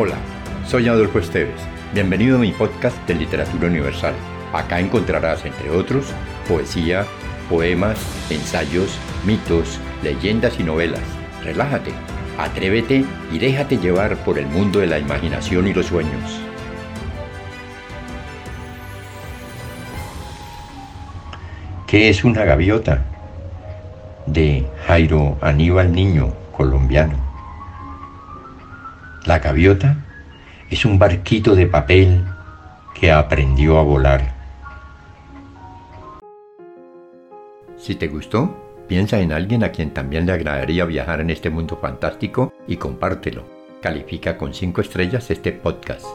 Hola, soy Adolfo Esteves. Bienvenido a mi podcast de Literatura Universal. Acá encontrarás, entre otros, poesía, poemas, ensayos, mitos, leyendas y novelas. Relájate, atrévete y déjate llevar por el mundo de la imaginación y los sueños. ¿Qué es una gaviota? De Jairo Aníbal Niño, colombiano. La gaviota es un barquito de papel que aprendió a volar. Si te gustó, piensa en alguien a quien también le agradaría viajar en este mundo fantástico y compártelo. Califica con 5 estrellas este podcast.